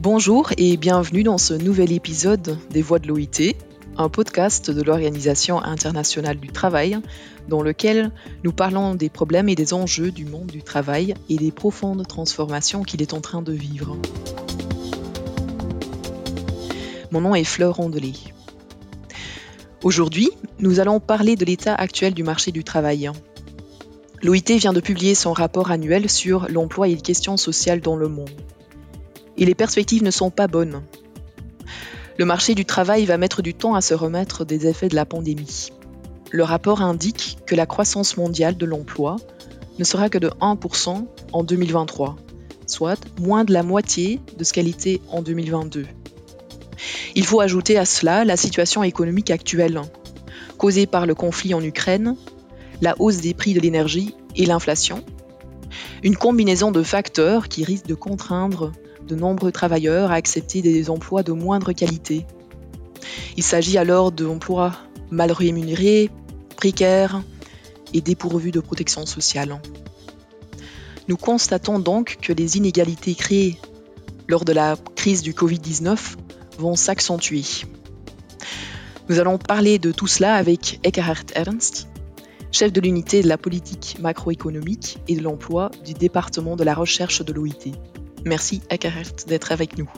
Bonjour et bienvenue dans ce nouvel épisode des Voix de l'OIT, un podcast de l'Organisation internationale du travail, dans lequel nous parlons des problèmes et des enjeux du monde du travail et des profondes transformations qu'il est en train de vivre. Mon nom est Fleur Rondelet. Aujourd'hui, nous allons parler de l'état actuel du marché du travail. L'OIT vient de publier son rapport annuel sur l'emploi et les questions sociales dans le monde. Et les perspectives ne sont pas bonnes. Le marché du travail va mettre du temps à se remettre des effets de la pandémie. Le rapport indique que la croissance mondiale de l'emploi ne sera que de 1% en 2023, soit moins de la moitié de ce qu'elle était en 2022. Il faut ajouter à cela la situation économique actuelle, causée par le conflit en Ukraine, la hausse des prix de l'énergie et l'inflation, une combinaison de facteurs qui risquent de contraindre de nombreux travailleurs à accepter des emplois de moindre qualité. Il s'agit alors d'emplois mal rémunérés, précaires et dépourvus de protection sociale. Nous constatons donc que les inégalités créées lors de la crise du Covid-19 vont s'accentuer. Nous allons parler de tout cela avec Eckhard Ernst, chef de l'unité de la politique macroéconomique et de l'emploi du département de la recherche de l'OIT. Merci Eckhard d'être avec nous.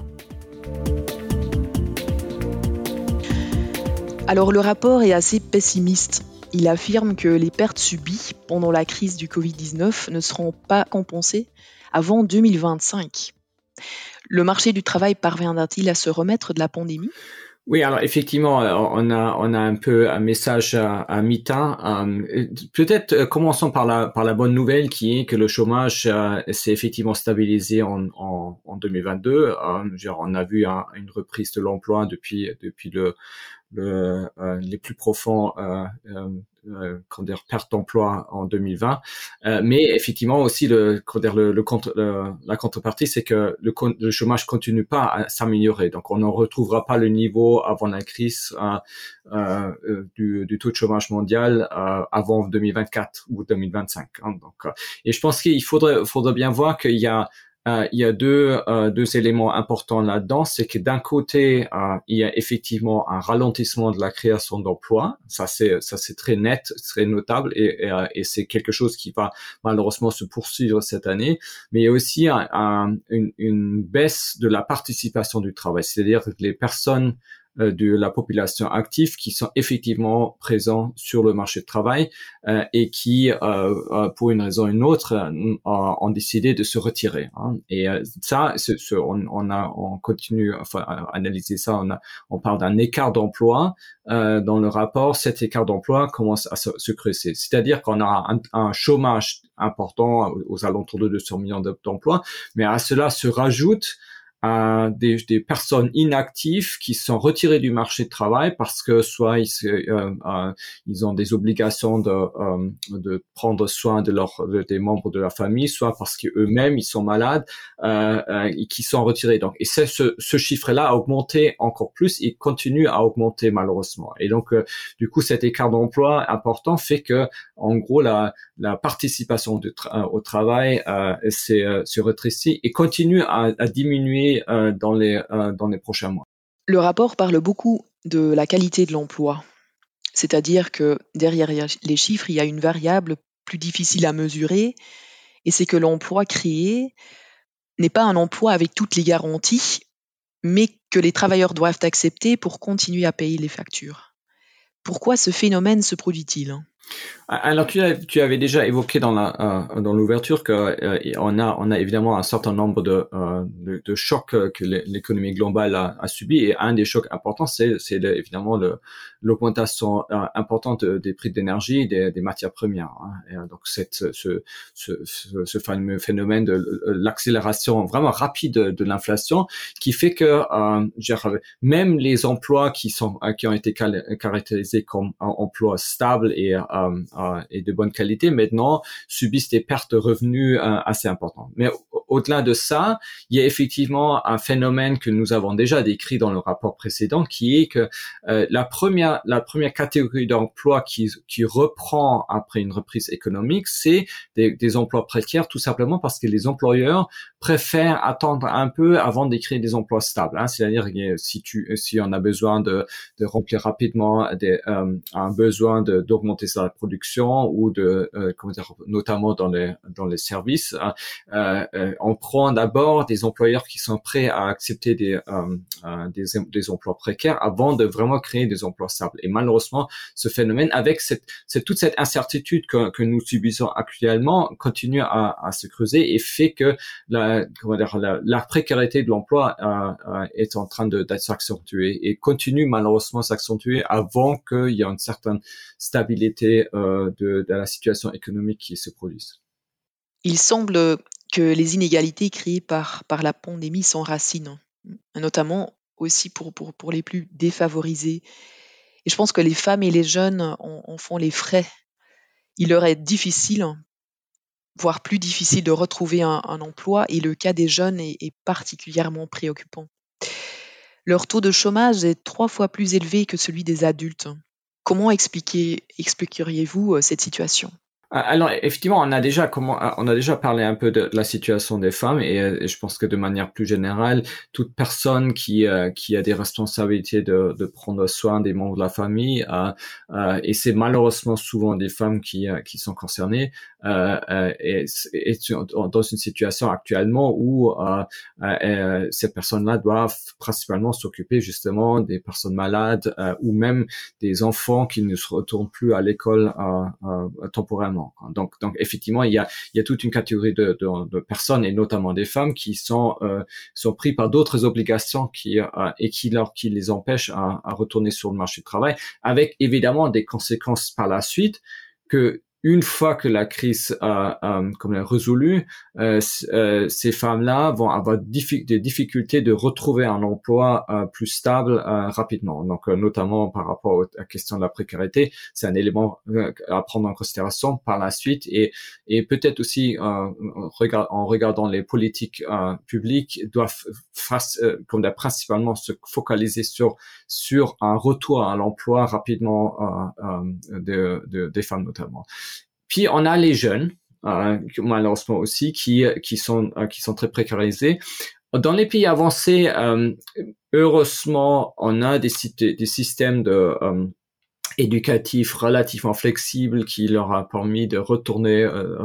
Alors le rapport est assez pessimiste. Il affirme que les pertes subies pendant la crise du Covid-19 ne seront pas compensées avant 2025. Le marché du travail parviendra-t-il à se remettre de la pandémie? Oui, alors effectivement, euh, on a on a un peu un message à, à mi-temps. Euh, peut-être euh, commençons par la par la bonne nouvelle qui est que le chômage s'est effectivement stabilisé en en, en 2022. genre, on a vu une reprise de l'emploi depuis depuis le le, les plus profonds euh, euh, dire, perte d'emploi en 2020. Euh, mais effectivement aussi le, dire, le, le, contre, la contrepartie, c'est que le, le, chômage continue pas à s'améliorer. Donc on ne retrouvera pas le niveau avant la crise euh, du, du, taux de chômage mondial avant 2024 ou 2025. Hein. donc, et je pense qu'il faudrait, faudrait bien voir qu'il y a euh, il y a deux, euh, deux éléments importants là-dedans. C'est que d'un côté, euh, il y a effectivement un ralentissement de la création d'emplois. Ça, c'est ça c'est très net, très notable, et, et, c'est quelque chose qui va malheureusement se poursuivre cette année. Mais il y a aussi un, une, une baisse de la participation du travail, c'est-à-dire que les personnes de la population active qui sont effectivement présents sur le marché de travail euh, et qui, euh, pour une raison ou une autre, ont décidé de se retirer. Hein. Et ça, on, on, a, on continue, enfin, à analyser ça. On, a, on parle d'un écart d'emploi dans le rapport. Cet écart d'emploi commence à se, creuser. C'est-à-dire qu'on a un, un chômage important aux alentours de 200 millions d'emplois, mais à cela se rajoute à des, des, personnes inactives qui sont retirées du marché de travail parce que soit ils, euh, euh, ils ont des obligations de, euh, de prendre soin de leurs des membres de la famille, soit parce qu'eux-mêmes ils sont malades euh, euh, et qui sont retirés. Donc, et ce, ce chiffre-là a augmenté encore plus, il continue à augmenter malheureusement. Et donc, du coup, cet écart d'emploi important fait que, en gros, la, la participation de au travail s'est se rétrécit et continue à, à diminuer euh, euh, dans les prochains mois. Le rapport parle beaucoup de la qualité de l'emploi, c'est-à-dire que derrière les chiffres, il y a une variable plus difficile à mesurer, et c'est que l'emploi créé n'est pas un emploi avec toutes les garanties, mais que les travailleurs doivent accepter pour continuer à payer les factures. Pourquoi ce phénomène se produit-il? Alors tu, avais déjà évoqué dans euh, l'ouverture que euh, a on a évidemment un certain nombre de euh, chocs que l'économie globale a, subi et un des chocs importants c'est évidemment l'augmentation importante des prix d'énergie des, des matières premières hein. et, donc cette ce, ce, ce, fameux phénomène de l'accélération vraiment rapide de, l'inflation qui fait que même les emplois qui sont qui ont été caractérisés comme emplois stables et euh, et de bonne qualité, maintenant subissent des pertes de revenus euh, assez importantes. Mais au-delà de ça, il y a effectivement un phénomène que nous avons déjà décrit dans le rapport précédent, qui est que euh, la première la première catégorie d'emplois qui qui reprend après une reprise économique, c'est des, des emplois précaires, tout simplement parce que les employeurs préfèrent attendre un peu avant d'écrire des emplois stables. Hein. C'est-à-dire si tu si on a besoin de, de remplir rapidement des, euh, un besoin d'augmenter sa production ou de euh, comment dire, notamment dans les dans les services, hein, euh, euh, on prend d'abord des employeurs qui sont prêts à accepter des, euh, des des emplois précaires avant de vraiment créer des emplois stables. Et malheureusement, ce phénomène avec cette, toute cette incertitude que, nous subissons actuellement continue à, à se creuser et fait que la précarité de l'emploi euh, euh, est en train de s'accentuer et continue malheureusement s'accentuer avant qu'il y ait une certaine stabilité euh, de, la situation économique qui se produise. Il semble que les inégalités créées par, la pandémie s'enracinent, notamment aussi pour les plus défavorisés. Et je pense que les femmes et les jeunes en, font les frais. Il leur est difficile voire plus difficile de retrouver un, emploi et le cas des jeunes est, particulièrement préoccupant. Leur taux de chômage est trois fois plus élevé que celui des adultes. Comment expliquer, expliqueriez-vous euh, cette situation? Alors effectivement, on a déjà comment, ah, on a déjà parlé un peu de la situation des femmes et, euh, je pense que de manière plus générale, toute personne qui euh, qui a des responsabilités de, de prendre soin des membres de la famille euh, et c'est malheureusement souvent des femmes qui qui sont concernées et, et, dans une situation actuellement où ces personnes-là doivent principalement s'occuper justement des personnes malades ou même des enfants qui ne se retournent plus à l'école temporairement. Donc, donc effectivement, il y a, il y a toute une catégorie de, de, de personnes et notamment des femmes qui sont euh, sont pris par d'autres obligations qui euh, et qui leur qui les empêchent à, à retourner sur le marché du travail, avec évidemment des conséquences par la suite que une fois que la crise a, comme résolu, euh, euh, ces femmes-là vont avoir des difficultés de retrouver un emploi euh, plus stable rapidement. Donc, notamment par rapport à la question de la précarité, c'est un élément à prendre en considération par la suite et, et peut-être aussi en regardant les politiques publiques doivent comme principalement se focaliser sur sur un retour à l'emploi rapidement de, de, des femmes notamment. Puis on a les jeunes, euh, malheureusement aussi, qui qui sont euh, qui sont très précarisés. Dans les pays avancés, euh, heureusement, on a des, des systèmes de euh, éducatif relativement flexible qui leur a permis de retourner euh,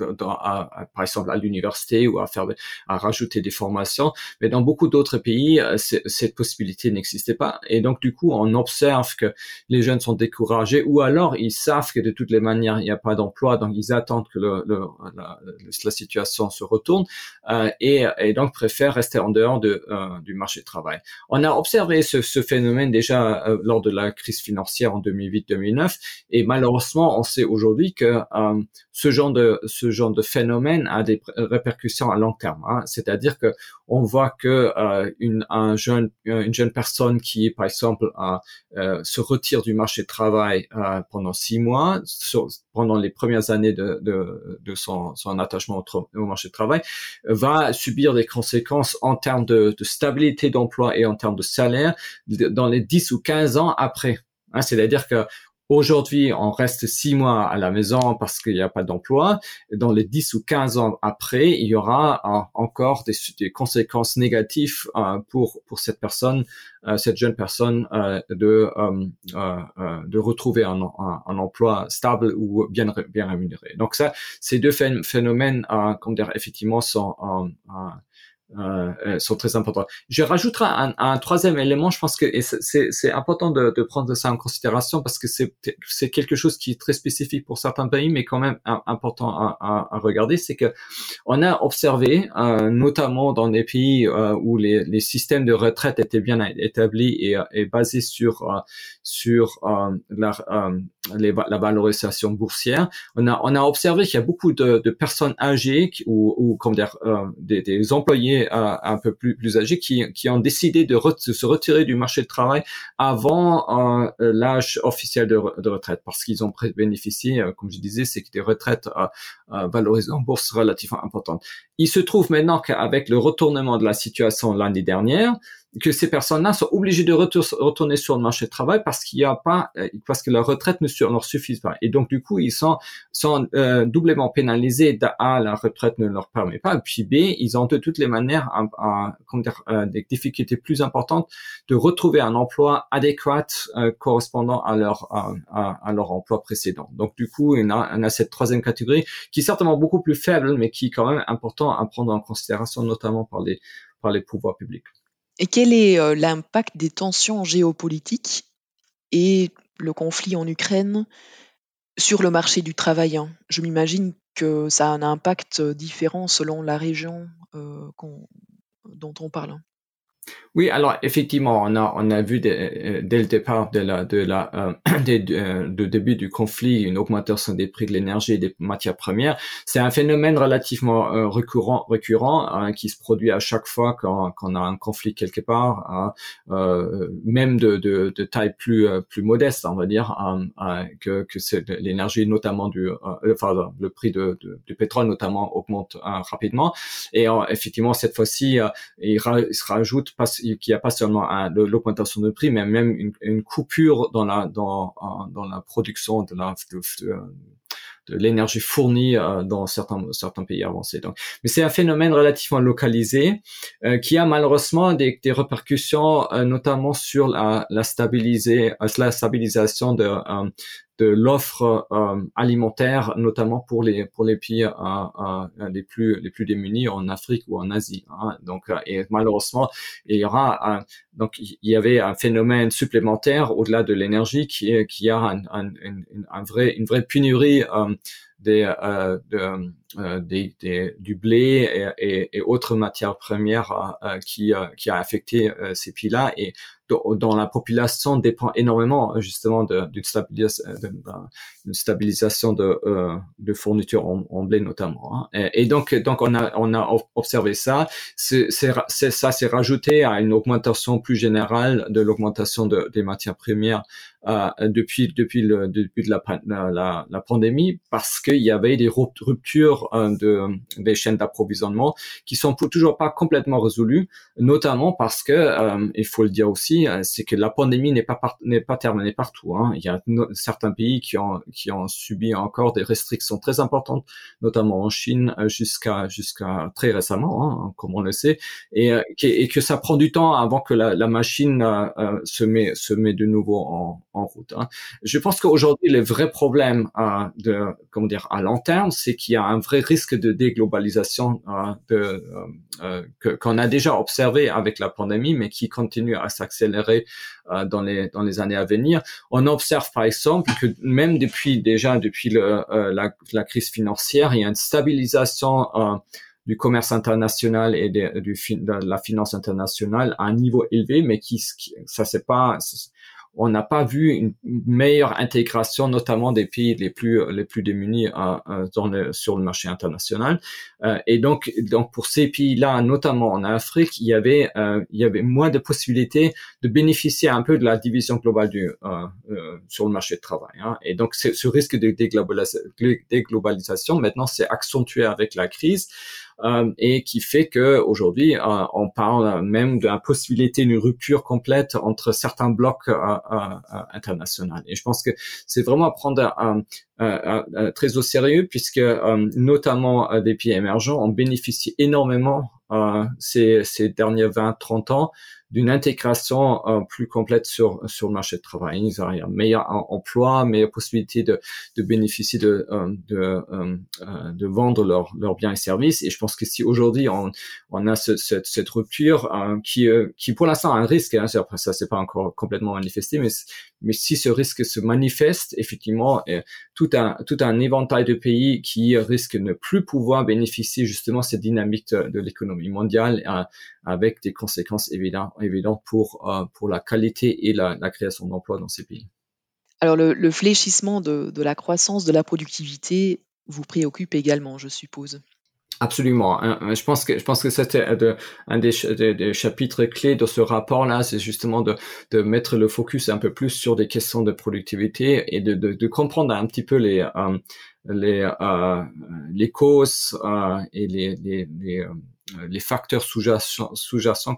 euh à, par exemple à l'université ou à faire à rajouter des formations. Mais dans beaucoup d'autres pays euh, cette possibilité n'existait pas. Et donc du coup on observe que les jeunes sont découragés ou alors ils savent que de toutes les manières il n'y a pas d'emploi donc ils attendent que le, le, la, la, situation se retourne euh, et, et, donc préfèrent rester en dehors de, euh, du marché du travail. On a observé ce, ce phénomène déjà euh, lors de la crise financière en 2008-2009. Et malheureusement, on sait aujourd'hui que euh, ce genre de ce genre de phénomène a des répercussions à long terme. Hein. C'est-à-dire que on voit que euh, une un jeune une jeune personne qui par exemple euh, se retire du marché du travail pendant six mois pendant les premières années de, de, de son, son attachement au, marché du travail va subir des conséquences en termes de, de stabilité d'emploi et en termes de salaire dans les 10 ou 15 ans après. Hein, c'est-à-dire que Aujourd'hui, on reste six mois à la maison parce qu'il n'y a pas d'emploi. Dans les 10 ou 15 ans après, il y aura encore des, conséquences négatives euh, pour pour cette personne, euh, cette jeune personne, euh, de de retrouver un, un, emploi stable ou bien bien rémunéré. Donc ça, ces deux phénomènes, comme dire, effectivement, sont euh, euh, sont très importants. Je rajouterai un, un, troisième élément, je pense que c'est important de, de, prendre ça en considération parce que c'est quelque chose qui est très spécifique pour certains pays, mais quand même important à, à, à regarder, c'est que on a observé, euh, notamment dans des pays euh, où les, les, systèmes de retraite étaient bien établis et, et basés sur euh, sur la, les, la valorisation boursière, on a on a observé qu'il y a beaucoup de, de personnes âgées ou, ou comme dire des, des employés ouvriers un peu plus, plus âgés qui, qui ont décidé de, se retirer du marché de travail avant l'âge officiel de, retraite parce qu'ils ont bénéficié, comme je disais, c'est des retraites valorisées en bourse relativement importantes. Il se trouve maintenant qu'avec le retournement de la situation l'année dernière, que ces personnes-là sont obligées de retourner sur le marché du travail parce qu'il n'y a pas, euh, parce que leur retraite ne leur suffit pas. Et donc, du coup, ils sont, sont euh, doublement pénalisés. A, la retraite ne leur permet pas. Puis B, ils ont de toutes les manières euh, des difficultés plus importantes de retrouver un emploi adéquat correspondant à leur, à, leur emploi précédent. Donc, du coup, on a, a cette troisième catégorie qui est certainement beaucoup plus faible, mais qui est quand même important à prendre en considération, notamment par les, par les pouvoirs publics. Et quel est euh, l'impact des tensions géopolitiques et le conflit en Ukraine sur le marché du travail hein? Je m'imagine que ça a un impact différent selon la région euh, dont on parle. Oui, alors effectivement, on a on a vu euh, dès le départ de la de la euh, euh, de début du conflit une augmentation des prix de l'énergie et des matières premières. C'est un phénomène relativement euh, récurrent récurrent hein, qui se produit à chaque fois quand quand on a un conflit quelque part, hein, même de, de, de taille plus plus modeste, on va dire, hein, que que c'est l'énergie notamment du enfin le prix de, du pétrole notamment augmente rapidement et effectivement cette fois-ci il, il se rajoute qu'il n'y a pas seulement l'augmentation de prix, mais même une, une, coupure dans la dans dans la production de la de, de l'énergie fournie euh, dans certains certains pays avancés. Donc, mais c'est un phénomène relativement localisé euh, qui a malheureusement des, des répercussions, euh, notamment sur la, la, stabiliser, la stabilisation de de l'offre alimentaire, notamment pour les pour les pays les plus les plus démunis en Afrique ou en Asie. Hein. Donc, et malheureusement, il y aura un, donc il y avait un phénomène supplémentaire au-delà de l'énergie qui qui a un, un, un, vrai une vraie pénurie des, euh, euh, des, des, du blé et, et, autres matières premières euh, qui, qui a affecté ces pays-là et dont la population dépend énormément justement d'une stabilisation, de, stabilisation de, de fourniture en, blé notamment. Hein. Et, donc, donc on a, on a observé ça. C'est, ça s'est rajouté à une augmentation plus générale de l'augmentation de, des matières premières euh, depuis depuis le début de la, la, la pandémie parce qu'il y avait des ruptures euh, de des chaînes d'approvisionnement qui sont toujours pas complètement résolues, notamment parce que euh, il faut le dire aussi, c'est que la pandémie n'est pas pas terminée partout. Hein. Il y a certains pays qui ont qui ont subi encore des restrictions très importantes, notamment en Chine jusqu'à jusqu'à très récemment, hein, comme on le sait, et, et, que ça prend du temps avant que la, machine se met se met de nouveau en, route. Hein. Je pense qu'aujourd'hui, le vrai problème euh, de, comment dire, à long terme, c'est qu'il y a un vrai risque de déglobalisation euh, euh, qu'on a déjà observé avec la pandémie, mais qui continue à s'accélérer dans les dans les années à venir. On observe par exemple que même depuis déjà depuis le, la, crise financière, il y a une stabilisation du commerce international et de, de la finance internationale à un niveau élevé, mais qui, ça c'est pas on n'a pas vu une meilleure intégration, notamment des pays les plus les plus démunis euh, euh, dans le, sur le marché international. Euh, et donc donc pour ces pays-là, notamment en Afrique, il y avait il y avait moins de possibilités de bénéficier un peu de la division globale du sur le marché de travail. Hein. Et donc ce risque de déglobalisation maintenant c'est accentué avec la crise. Euh, et qui fait que aujourd'hui euh, on parle même de la possibilité d'une rupture complète entre certains blocs euh, internationaux. Et je pense que c'est vraiment à prendre très au sérieux puisque notamment des pays émergents ont bénéficié énormément ces, derniers 20-30 ans d'une intégration euh, plus complète sur sur le marché de travail. Ils ont un meilleur emploi, meilleure possibilité de, de bénéficier de euh, de, euh, de vendre leurs leurs biens et services. Et je pense que si aujourd'hui on on a ce, cette, cette rupture qui qui pour l'instant a un risque, hein, après ça c'est pas encore complètement manifesté, mais mais si ce risque se manifeste, effectivement, tout un tout un éventail de pays qui risquent de ne plus pouvoir bénéficier justement cette dynamique de, de l'économie mondiale avec des conséquences évidentes pour, euh, pour la qualité et la, création d'emplois dans ces pays. Alors le, fléchissement de, la croissance de la productivité vous préoccupe également, je suppose. Absolument. Je pense que je pense que c'était un des, des, chapitres clés de ce rapport-là, c'est justement de, de mettre le focus un peu plus sur des questions de productivité et de, de, de comprendre un petit peu les euh, les euh, les causes et les, les, les les facteurs sous-jacents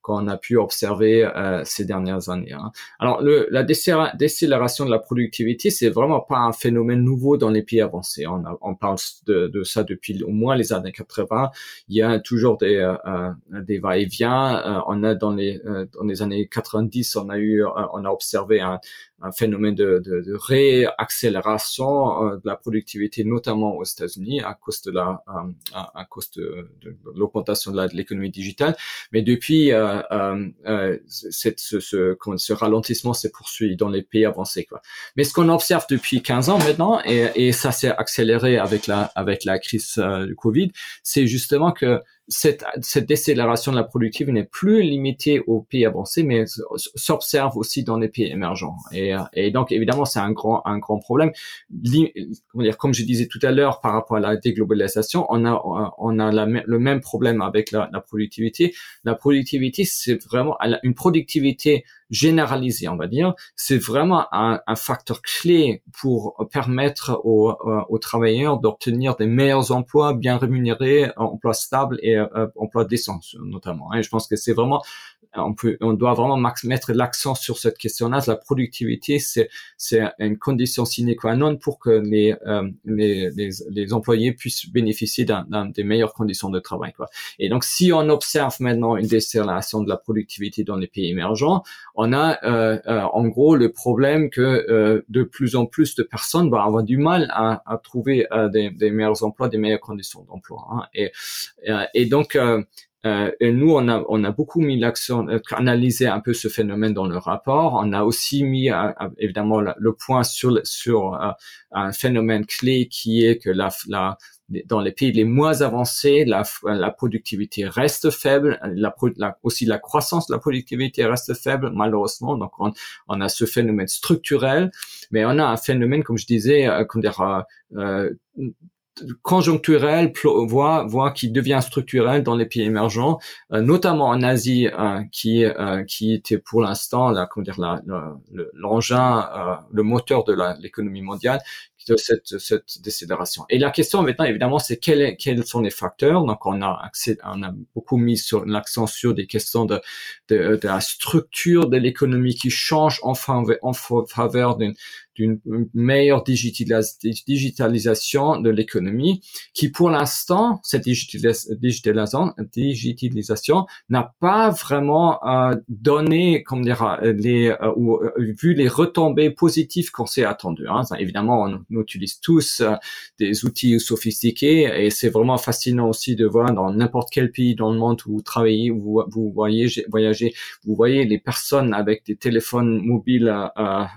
qu'on a pu observer euh, ces dernières années. Hein. Alors, le, la décélération de la productivité, c'est vraiment pas un phénomène nouveau dans les pays avancés. On, on parle de, de, ça depuis au moins les années 80. Il y a toujours des, euh, euh des va-et-vient. Euh, on a dans les dans les années 90, on a eu, on a observé un, un phénomène de, de, de réaccélération de la productivité, notamment aux États-Unis, à cause de la à, à cause de, l'augmentation de l'économie digitale. Mais depuis euh, euh, cette, ce, ce, ce ralentissement s'est poursuivi dans les pays avancés. Quoi. Mais ce qu'on observe depuis 15 ans maintenant, et, et ça s'est accéléré avec la, avec la crise euh, du Covid, c'est justement que cette, cette décélération de la productivité n'est plus limitée aux pays avancés, mais s'observe aussi dans les pays émergents. Et, et donc, évidemment, c'est un grand, un grand problème. comme je disais tout à l'heure, par rapport à la déglobalisation, on a, on a le même problème avec la productivité. La productivité, c'est vraiment une productivité généralisée, on va dire, c'est vraiment un, facteur clé pour permettre aux, euh, aux travailleurs d'obtenir des meilleurs emplois bien rémunérés, emplois stables et euh, emplois décents notamment. Et je pense que c'est vraiment on peut, on doit vraiment mettre l'accent sur cette question-là. La productivité, c'est, une condition sine qua non pour que les, euh, les, les, les, employés puissent bénéficier d'un, des meilleures conditions de travail. Quoi. Et donc, si on observe maintenant une décélération de la productivité dans les pays émergents, on a euh, euh, en gros le problème que euh, de plus en plus de personnes vont avoir du mal à, à trouver euh, des, des, meilleurs emplois, des meilleures conditions d'emploi. Hein. Et, et donc euh, et nous, on a, on a beaucoup mis l'accent, euh, analysé un peu ce phénomène dans le rapport. On a aussi mis euh, évidemment le, point sur, sur un phénomène clé qui est que la, la, dans les pays les moins avancés, la, la productivité reste faible, la, aussi la croissance de la productivité reste faible, malheureusement. Donc, on, on, a ce phénomène structurel, mais on a un phénomène, comme je disais, euh, dire, euh, conjoncturel, voire, voire qui devient structurel dans les pays émergents, euh, notamment en Asie, euh, qui euh, qui était pour l'instant la comment dire l'engin, le moteur de l'économie mondiale, de cette, cette. Et la question maintenant, évidemment, c'est quels, quels sont les facteurs? Donc, on a accès, on a beaucoup mis sur l'accent sur des questions de, la structure de l'économie qui change en, faveur, en faveur d'une meilleure digitalisation de l'économie, qui pour l'instant, cette digitalisation, n'a pas vraiment euh, donné, comme dire, les euh, ou euh, vu les retombées positives qu'on s'est attendu. Hein. Évidemment, on, on, utilise tous des outils sophistiqués et c'est vraiment fascinant aussi de voir dans n'importe quel pays dans le monde où vous travaillez, où vous, vous voyez voyager, vous voyez les personnes avec des téléphones mobiles,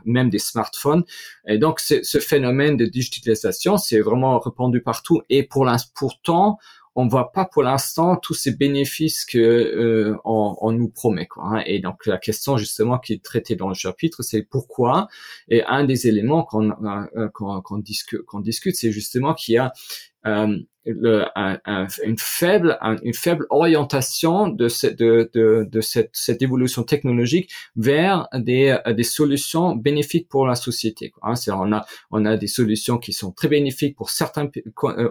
même des smartphones et donc, ce phénomène de digitalisation, c'est vraiment répandu partout. Et pour pourtant, on voit pas pour l'instant tous ces bénéfices que euh, on, nous promet. Quoi, hein. Et donc, la question justement qui est traitée dans le chapitre, c'est pourquoi? Et un des éléments qu'on euh, qu'on discute, qu'on discute, c'est justement qu'il y a le, un, une faible une faible orientation de cette de, de, cette, cette, évolution technologique vers des, des solutions bénéfiques pour la société hein, on a on a des solutions qui sont très bénéfiques pour certains euh,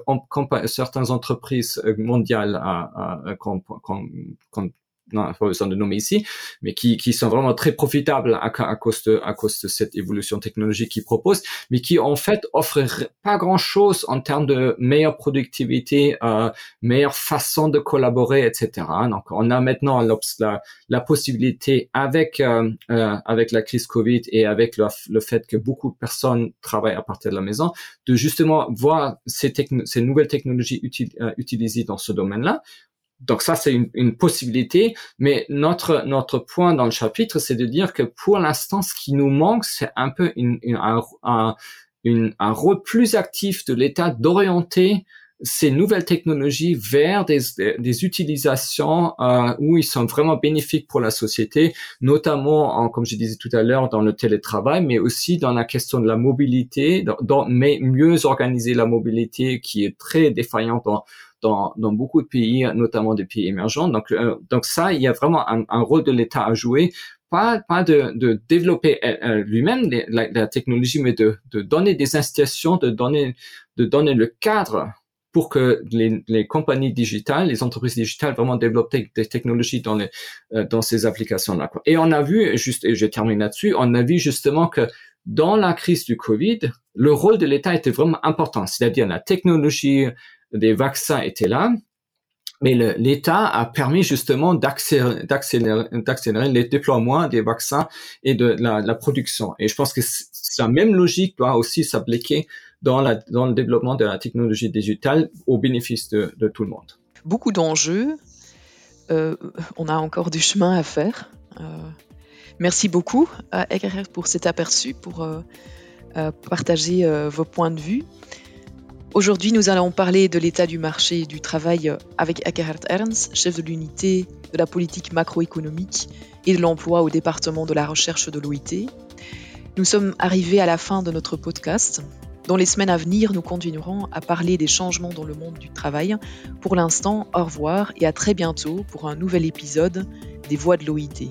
certaines entreprises mondiales à, à, non, pas besoin de nommer ici, mais qui, qui sont vraiment très profitables à, cause de, à cause de cette évolution technologique qu'ils proposent, mais qui en fait offrent pas grand chose en termes de meilleure productivité, euh, meilleure façon de collaborer, etc. Donc, on a maintenant la, possibilité avec euh, euh, avec la crise Covid et avec le, le, fait que beaucoup de personnes travaillent à partir de la maison, de justement voir ces, ces nouvelles technologies euh, utilisées dans ce domaine-là donc ça, c'est une, une, possibilité, mais notre notre point dans le chapitre, c'est de dire que pour l'instant, ce qui nous manque, c'est un peu une, un, un, un, rôle plus actif de l'État d'orienter ces nouvelles technologies vers des, des utilisations euh, où ils sont vraiment bénéfiques pour la société, notamment, en, comme je disais tout à l'heure, dans le télétravail, mais aussi dans la question de la mobilité, dans, mais mieux organiser la mobilité qui est très défaillante dans, dans, dans beaucoup de pays, notamment des pays émergents. Donc, euh, donc ça, il y a vraiment un, un rôle de l'État à jouer pas, pas de, de développer euh, euh, lui-même la, la, technologie, mais de, de donner des incitations, de donner, de donner le cadre pour que les, les compagnies digitales, les entreprises digitales vraiment développent des technologies dans, les, euh, dans ces applications-là. Et on a vu, juste, et je termine là-dessus, on a vu justement que dans la crise du Covid, le rôle de l'État était vraiment important, c'est-à-dire la technologie des vaccins était là, mais l'État a permis justement d'accélérer, les déploiements des vaccins et de la, production. Et je pense que la même logique doit aussi s'appliquer dans, le développement de la technologie digitale au bénéfice de, tout le monde. Beaucoup d'enjeux. Euh, on a encore du chemin à faire. Euh, merci beaucoup à pour cet aperçu, pour euh, partager vos points de vue. Aujourd'hui, nous allons parler de l'état du marché du travail avec Eckhard Ernst, chef de l'unité de la politique macroéconomique et de l'emploi au département de la recherche de l'OIT. Nous sommes arrivés à la fin de notre podcast. Dans les semaines à venir, nous continuerons à parler des changements dans le monde du travail. Pour l'instant, au revoir et à très bientôt pour un nouvel épisode des Voix de l'OIT.